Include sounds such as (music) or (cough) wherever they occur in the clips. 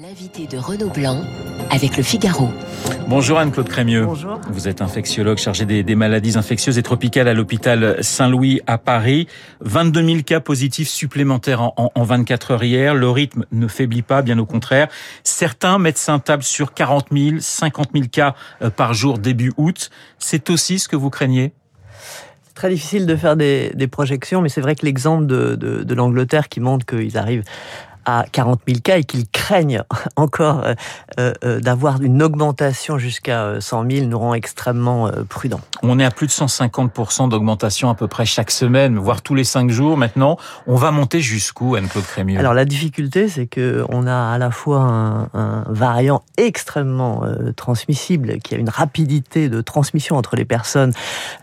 L'invité de Renaud Blanc avec le Figaro. Bonjour Anne-Claude Crémieux. Bonjour. Vous êtes infectiologue chargé des, des, maladies infectieuses et tropicales à l'hôpital Saint-Louis à Paris. 22 000 cas positifs supplémentaires en, en, en, 24 heures hier. Le rythme ne faiblit pas, bien au contraire. Certains médecins tablent sur 40 000, 50 000 cas euh, par jour début août. C'est aussi ce que vous craignez? Très difficile de faire des, des projections, mais c'est vrai que l'exemple de, de, de l'Angleterre qui montre qu'ils arrivent à 40 000 cas et qu'ils craignent (laughs) encore euh, euh, d'avoir une augmentation jusqu'à 100 000 nous rend extrêmement euh, prudents. On est à plus de 150% d'augmentation à peu près chaque semaine, voire tous les cinq jours maintenant. On va monter jusqu'où, Anne-Claude Crémieux? Alors la difficulté, c'est que on a à la fois un, un variant extrêmement euh, transmissible, qui a une rapidité de transmission entre les personnes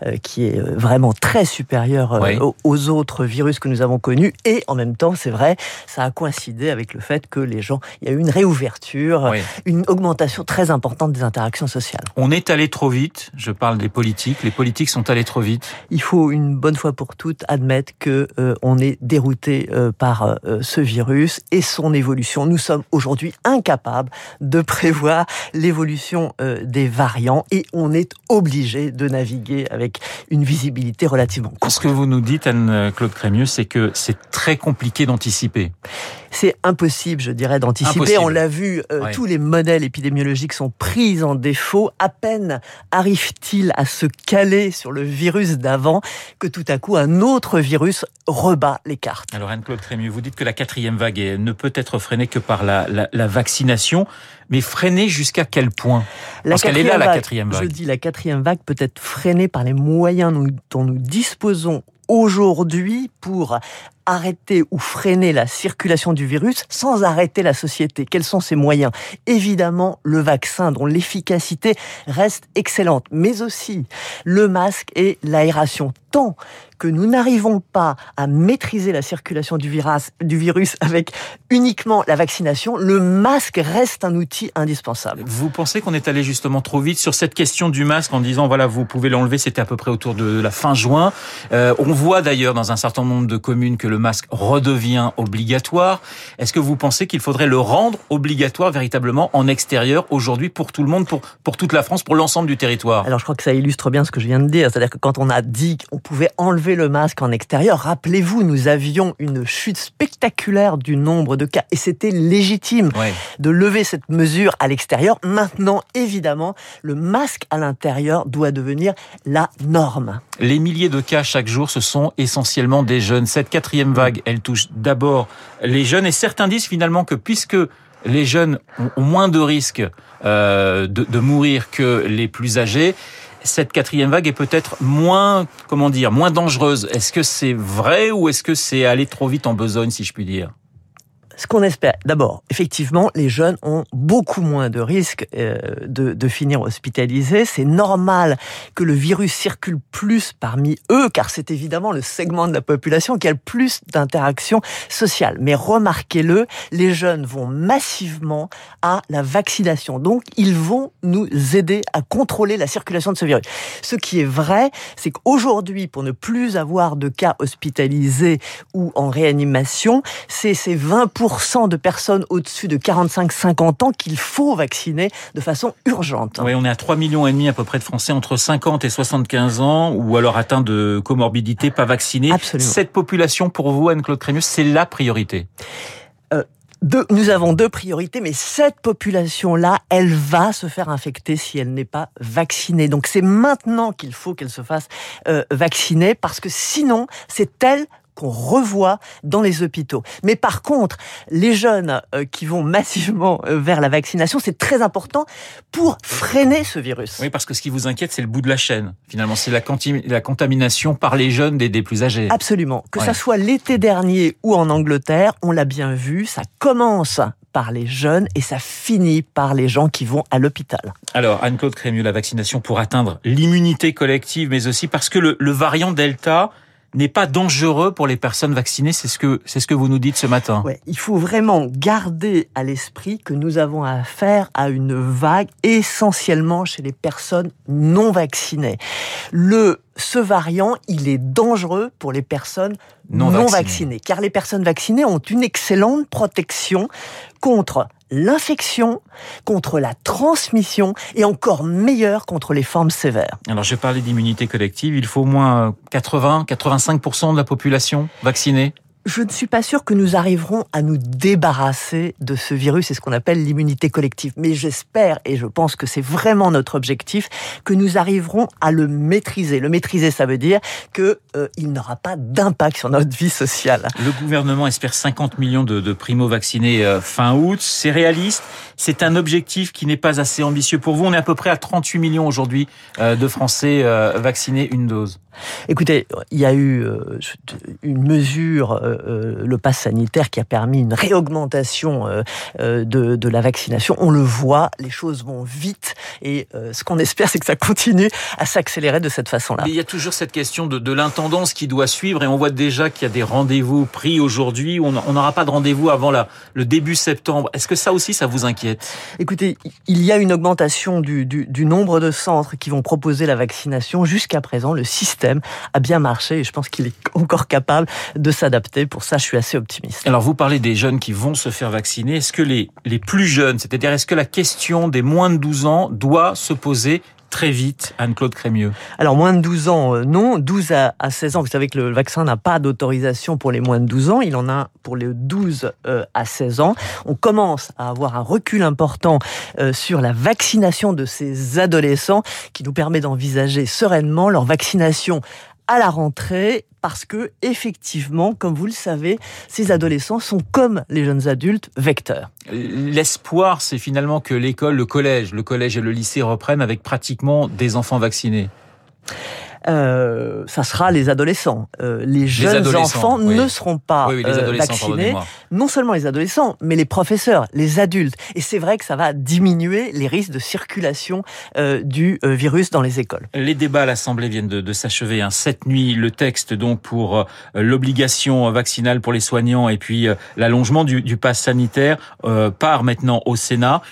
euh, qui est vraiment très supérieure oui. aux, aux autres virus que nous avons connus, et en même temps, c'est vrai, ça a coïncidé avec le fait que les gens, il y a eu une réouverture, oui. une augmentation très importante des interactions sociales. On est allé trop vite, je parle des politiques, les politiques sont allés trop vite. Il faut une bonne fois pour toutes admettre que euh, on est dérouté euh, par euh, ce virus et son évolution. Nous sommes aujourd'hui incapables de prévoir l'évolution euh, des variants et on est obligé de naviguer avec une visibilité relativement courte. Ce que vous nous dites, Anne-Claude Crémieux, c'est que c'est très compliqué d'anticiper c'est impossible, je dirais, d'anticiper. On l'a vu, euh, tous les modèles épidémiologiques sont pris en défaut. À peine arrive-t-il à se caler sur le virus d'avant que tout à coup un autre virus rebat les cartes. Alors Anne-Claude Crémieux, vous dites que la quatrième vague ne peut être freinée que par la, la, la vaccination, mais freinée jusqu'à quel point? La Parce qu'elle est là, vague, la quatrième vague. Je dis la quatrième vague peut être freinée par les moyens dont nous disposons aujourd'hui pour arrêter ou freiner la circulation du virus sans arrêter la société Quels sont ces moyens? Évidemment, le vaccin dont l'efficacité reste excellente, mais aussi le masque et l'aération. Tant que nous n'arrivons pas à maîtriser la circulation du virus, du virus avec uniquement la vaccination, le masque reste un outil indispensable. Vous pensez qu'on est allé justement trop vite sur cette question du masque en disant voilà vous pouvez l'enlever, c'était à peu près autour de la fin juin. Euh, on voit d'ailleurs dans un certain nombre de communes que le masque redevient obligatoire. Est-ce que vous pensez qu'il faudrait le rendre obligatoire véritablement en extérieur aujourd'hui pour tout le monde, pour, pour toute la France, pour l'ensemble du territoire? Alors je crois que ça illustre bien ce que je viens de dire. C'est-à-dire que quand on a dit qu'on pouvait enlever le masque en extérieur, rappelez-vous, nous avions une chute spectaculaire du nombre de cas et c'était légitime ouais. de lever cette mesure à l'extérieur. Maintenant, évidemment, le masque à l'intérieur doit devenir la norme. Les milliers de cas chaque jour, ce sont essentiellement des jeunes. Cette quatrième vague, elle touche d'abord les jeunes et certains disent finalement que puisque les jeunes ont moins de risques euh, de, de mourir que les plus âgés, cette quatrième vague est peut-être moins, comment dire, moins dangereuse. Est-ce que c'est vrai ou est-ce que c'est aller trop vite en besogne, si je puis dire? Ce qu'on espère, d'abord, effectivement, les jeunes ont beaucoup moins de risques euh, de, de, finir hospitalisés. C'est normal que le virus circule plus parmi eux, car c'est évidemment le segment de la population qui a le plus d'interactions sociales. Mais remarquez-le, les jeunes vont massivement à la vaccination. Donc, ils vont nous aider à contrôler la circulation de ce virus. Ce qui est vrai, c'est qu'aujourd'hui, pour ne plus avoir de cas hospitalisés ou en réanimation, c'est ces 20% de personnes au-dessus de 45-50 ans qu'il faut vacciner de façon urgente. Oui, on est à 3 millions et demi à peu près de Français entre 50 et 75 ans ou alors atteints de comorbidité pas vaccinés. Absolument. Cette population, pour vous, Anne-Claude Crémieux, c'est la priorité? Euh, deux, nous avons deux priorités, mais cette population-là, elle va se faire infecter si elle n'est pas vaccinée. Donc c'est maintenant qu'il faut qu'elle se fasse euh, vacciner, parce que sinon, c'est elle qu'on revoit dans les hôpitaux. Mais par contre, les jeunes euh, qui vont massivement euh, vers la vaccination, c'est très important pour freiner ce virus. Oui, parce que ce qui vous inquiète, c'est le bout de la chaîne. Finalement, c'est la, la, contamination par les jeunes des, des plus âgés. Absolument. Que ouais. ça soit l'été dernier ou en Angleterre, on l'a bien vu, ça commence par les jeunes et ça finit par les gens qui vont à l'hôpital. Alors, Anne-Claude Crémieux, la vaccination pour atteindre l'immunité collective, mais aussi parce que le, le variant Delta n'est pas dangereux pour les personnes vaccinées, c'est ce que c'est ce que vous nous dites ce matin. Ouais, il faut vraiment garder à l'esprit que nous avons affaire à une vague essentiellement chez les personnes non vaccinées. Ce variant, il est dangereux pour les personnes non, vaccinées. Car les personnes vaccinées ont une excellente protection contre l'infection, contre la transmission et encore meilleure contre les formes sévères. Alors je parlais d'immunité collective, il faut au moins 80-85% de la population vaccinée je ne suis pas sûr que nous arriverons à nous débarrasser de ce virus, c'est ce qu'on appelle l'immunité collective. Mais j'espère, et je pense que c'est vraiment notre objectif, que nous arriverons à le maîtriser. Le maîtriser, ça veut dire qu'il euh, n'aura pas d'impact sur notre vie sociale. Le gouvernement espère 50 millions de, de primo-vaccinés euh, fin août. C'est réaliste. C'est un objectif qui n'est pas assez ambitieux pour vous. On est à peu près à 38 millions aujourd'hui euh, de Français vaccinés une dose. Écoutez, il y a eu une mesure euh, le pass sanitaire qui a permis une réaugmentation euh, euh, de, de, la vaccination. On le voit, les choses vont vite et ce qu'on espère, c'est que ça continue à s'accélérer de cette façon-là. Il y a toujours cette question de, de l'intendance qui doit suivre et on voit déjà qu'il y a des rendez-vous pris aujourd'hui. On n'aura pas de rendez-vous avant la, le début septembre. Est-ce que ça aussi, ça vous inquiète? Écoutez, il y a une augmentation du, du, du nombre de centres qui vont proposer la vaccination. Jusqu'à présent, le système a bien marché et je pense qu'il est encore capable de s'adapter pour ça, je suis assez optimiste. Alors, vous parlez des jeunes qui vont se faire vacciner. Est-ce que les, les plus jeunes, c'est-à-dire est-ce que la question des moins de 12 ans doit se poser très vite, Anne-Claude Crémieux? Alors, moins de 12 ans, euh, non. 12 à, 16 ans, vous savez que le vaccin n'a pas d'autorisation pour les moins de 12 ans. Il en a pour les 12 euh, à 16 ans. On commence à avoir un recul important euh, sur la vaccination de ces adolescents qui nous permet d'envisager sereinement leur vaccination à la rentrée parce que effectivement, comme vous le savez, ces adolescents sont comme les jeunes adultes vecteurs. L'espoir, c'est finalement que l'école, le collège, le collège et le lycée reprennent avec pratiquement des enfants vaccinés. Euh, ça sera les adolescents. Euh, les jeunes enfants ne seront pas euh, vaccinés. Non seulement les adolescents, mais les professeurs, les adultes. Et c'est vrai que ça va diminuer les risques de circulation du virus dans les écoles. Les débats à l'Assemblée viennent de, s'achever. Hein. Cette nuit, le texte donc pour l'obligation vaccinale pour les soignants et puis l'allongement du, du pass sanitaire part maintenant au Sénat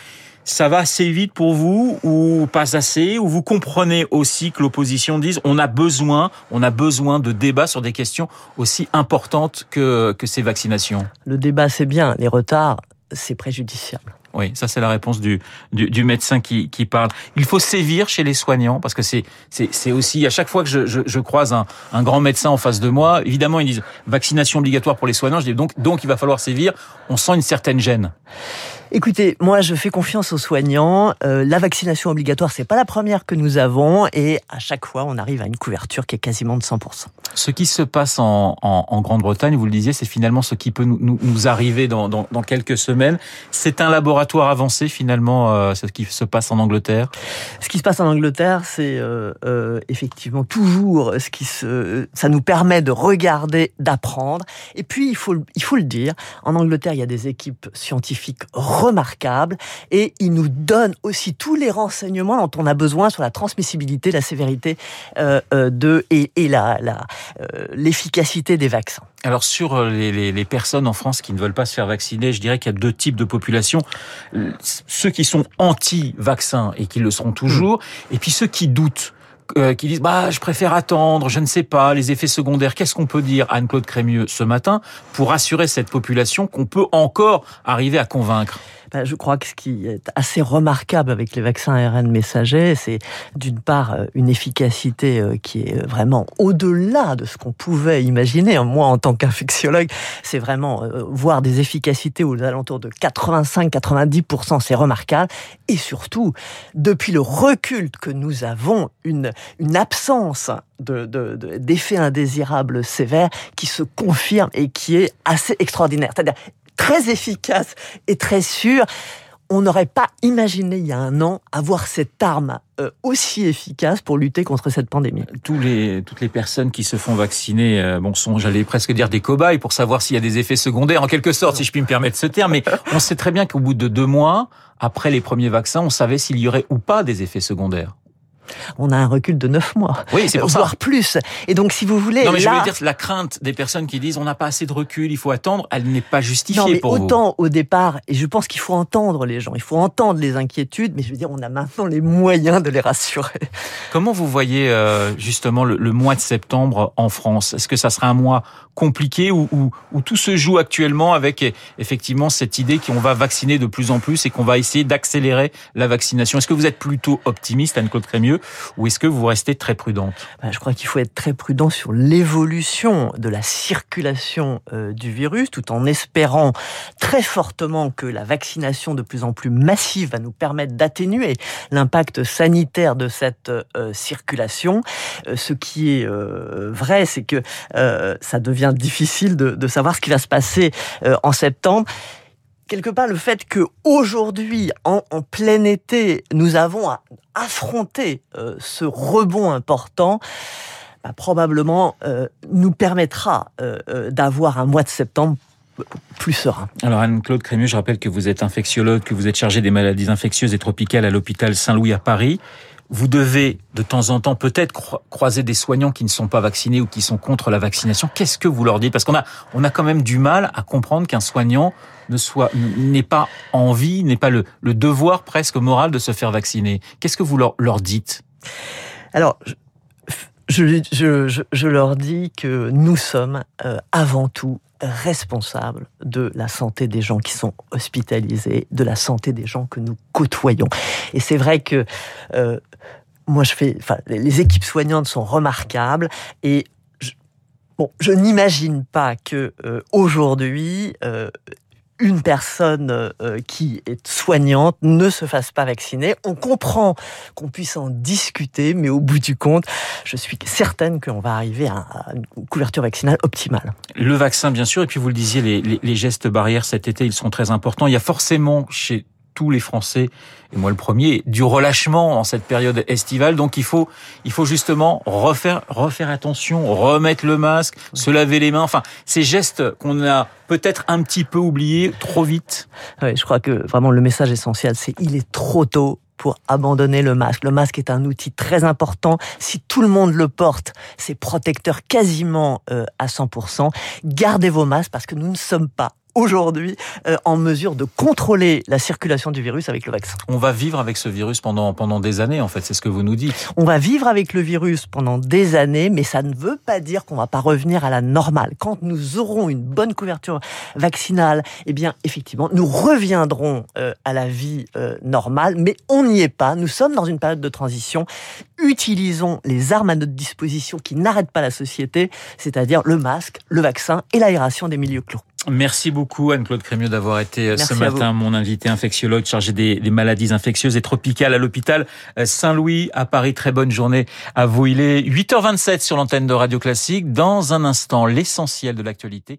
ça va assez vite pour vous ou pas assez? Ou vous comprenez aussi que l'opposition dise on a besoin on a besoin de débats sur des questions aussi importantes que que ces vaccinations? Le débat c'est bien, les retards c'est préjudiciable. Oui, ça c'est la réponse du, du, du médecin qui, qui, parle. Il faut sévir chez les soignants parce que c'est c'est aussi à chaque fois que je, je, je, croise un, un grand médecin en face de moi, évidemment ils disent vaccination obligatoire pour les soignants. Je dis donc donc il va falloir sévir. On sent une certaine gêne. Écoutez, moi je fais confiance aux soignants. Euh, la vaccination obligatoire, c'est pas la première que nous avons et à chaque fois on arrive à une couverture qui est quasiment de 100%. Ce qui se passe en, en, en Grande-Bretagne, vous le disiez, c'est finalement ce qui peut nous, nous, nous arriver dans, dans, dans, quelques semaines. C'est un laboratoire avancé finalement, euh, ce qui se passe en Angleterre? Ce qui se passe en Angleterre, c'est euh, euh effectivement toujours ce qui se, ça nous permet de regarder, d'apprendre. Et puis il faut, il faut le dire, en Angleterre il y a des équipes scientifiques remarquable et il nous donne aussi tous les renseignements dont on a besoin sur la transmissibilité, la sévérité euh, euh de et, et la euh, l'efficacité la, des vaccins. Alors sur les, les, les, personnes en France qui ne veulent pas se faire vacciner, je dirais qu'il y a deux types de populations. Ceux qui sont anti-vaccins et qui le seront toujours, mmh. et puis ceux qui doutent. Euh, qui disent bah je préfère attendre, je ne sais pas les effets secondaires. Qu'est-ce qu'on peut dire Anne-Claude Crémieux ce matin pour assurer cette population qu'on peut encore arriver à convaincre? Ben, je crois que ce qui est assez remarquable avec les vaccins ARN messagers, c'est d'une part euh, une efficacité euh, qui est vraiment au-delà de ce qu'on pouvait imaginer. Moi, en tant qu'infectiologue, c'est vraiment voir des efficacités aux alentours de 85-90%, c'est remarquable. Et surtout, depuis le recul que nous avons, une, une absence de, d'effets indésirables sévères qui se confirme et qui est assez extraordinaire. C'est-à-dire très efficace et très sûr. On n'aurait pas imaginé il y a un an avoir cette arme euh, aussi efficace pour lutter contre cette pandémie. Tous les, toutes les personnes qui se font vacciner euh, bon, sont, j'allais presque dire, des cobayes pour savoir s'il y a des effets secondaires, en quelque sorte, si je puis me permettre ce terme. Mais (laughs) on sait très bien qu'au bout de deux mois, après les premiers vaccins, on savait s'il y aurait ou pas des effets secondaires. On a un recul de 9 mois. Oui, c'est pour voire ça. plus. Et donc, si vous voulez. Non, mais je veux dire, la crainte des personnes qui disent on n'a pas assez de recul, il faut attendre, elle n'est pas justifiée Non, mais pour vous. autant au départ, et je pense qu'il faut entendre les gens, il faut entendre les inquiétudes, mais je veux dire, on a maintenant les moyens de les rassurer. Comment vous voyez euh, justement le, le mois de septembre en France? Est-ce que ça sera un mois compliqué où, où, où tout se joue actuellement avec eh, effectivement cette idée qu'on va vacciner de plus en plus et qu'on va essayer d'accélérer la vaccination? Est-ce que vous êtes plutôt optimiste, Anne-Claude Crémieux, ou est-ce que vous restez très prudente? Ben, je crois qu'il faut être très prudent sur l'évolution de la circulation euh, du virus, tout en espérant très fortement que la vaccination de plus en plus massive va nous permettre d'atténuer l'impact sanitaire de cette euh, circulation. Euh, ce qui est vrai, c'est que ça devient difficile de, savoir ce qui va se passer en septembre quelque part le fait que aujourd'hui, en, plein été, nous avons à affronter euh, ce rebond important, bah, probablement euh, nous permettra euh, d'avoir un mois de septembre plus serein. Alors Anne-Claude Crémieux, je rappelle que vous êtes infectiologue, que vous êtes chargée des maladies infectieuses et tropicales à l'hôpital Saint-Louis à Paris. Vous devez de temps en temps peut-être cro- croiser des soignants qui ne sont pas vaccinés ou qui sont contre la vaccination. Qu'est-ce que vous leur dites? Parce qu'on a, on a quand même du mal à comprendre qu'un soignant ne soit, n'ait pas envie, n'ait pas le, le devoir presque moral de se faire vacciner. Qu'est-ce que vous leur, leur dites? Alors, je, je, je, je leur dis que nous sommes euh, avant tout responsables de la santé des gens qui sont hospitalisés, de la santé des gens que nous côtoyons. Et c'est vrai que euh, moi, je fais, enfin, les équipes soignantes sont remarquables et je, bon, je n'imagine pas que euh, aujourd'hui euh, une personne euh, qui est soignante ne se fasse pas vacciner. On comprend qu'on puisse en discuter, mais au bout du compte, je suis certaine qu'on va arriver à, une couverture vaccinale optimale. Le vaccin, bien sûr, et puis vous le disiez, les, les gestes barrières cet été, ils sont très importants. Il y a forcément chez tous les Français, et moi le premier, du relâchement en cette période estivale. Donc il faut, il faut justement refaire, refaire attention, remettre le masque, se laver les mains. Enfin, ces gestes qu'on a peut-être un petit peu oubliés trop vite. Oui, je crois que vraiment le message essentiel, c'est il est trop tôt pour abandonner le masque. Le masque est un outil très important. Si tout le monde le porte, c'est protecteur quasiment euh, à 100%. Gardez vos masques parce que nous ne sommes pas aujourd'hui euh, en mesure de contrôler la circulation du virus avec le vaccin. On va vivre avec ce virus pendant pendant des années en fait, c'est ce que vous nous dites. On va vivre avec le virus pendant des années, mais ça ne veut pas dire qu'on va pas revenir à la normale. Quand nous aurons une bonne couverture vaccinale, eh bien effectivement, nous reviendrons euh, à la vie euh, normale, mais on n'y est pas. Nous sommes dans une période de transition. Utilisons les armes à notre disposition qui n'arrêtent pas la société, c'est-à-dire le masque, le vaccin et l'aération des milieux clos. Merci beaucoup Anne-Claude Crémieux d'avoir été Merci ce matin mon invité infectiologue chargé des, des, maladies infectieuses et tropicales à l'hôpital Saint-Louis à Paris. Très bonne journée à vous. Il est 8h27 sur l'antenne de Radio Classique. Dans un instant, l'essentiel de l'actualité